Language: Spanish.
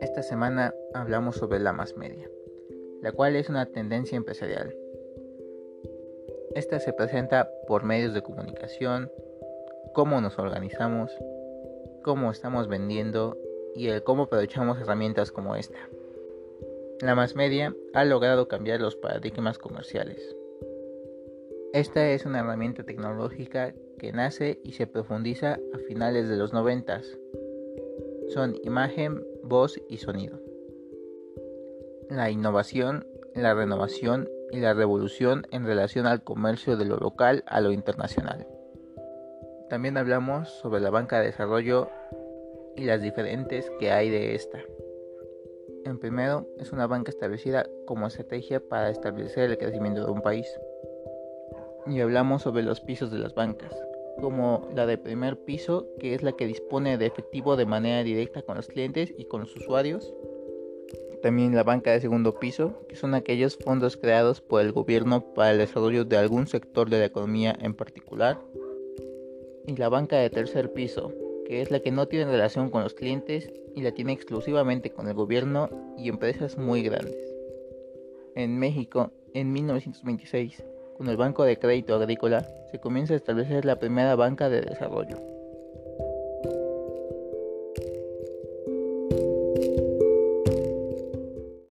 Esta semana hablamos sobre la más media, la cual es una tendencia empresarial. Esta se presenta por medios de comunicación, cómo nos organizamos, cómo estamos vendiendo y el cómo aprovechamos herramientas como esta. La más media ha logrado cambiar los paradigmas comerciales. Esta es una herramienta tecnológica que nace y se profundiza a finales de los noventas. Son imagen, voz y sonido. La innovación, la renovación y la revolución en relación al comercio de lo local a lo internacional. También hablamos sobre la banca de desarrollo y las diferentes que hay de esta. En primero, es una banca establecida como estrategia para establecer el crecimiento de un país. Y hablamos sobre los pisos de las bancas, como la de primer piso, que es la que dispone de efectivo de manera directa con los clientes y con los usuarios. También la banca de segundo piso, que son aquellos fondos creados por el gobierno para el desarrollo de algún sector de la economía en particular y la banca de tercer piso, que es la que no tiene relación con los clientes y la tiene exclusivamente con el gobierno y empresas muy grandes. En México, en 1926, con el Banco de Crédito Agrícola, se comienza a establecer la primera banca de desarrollo.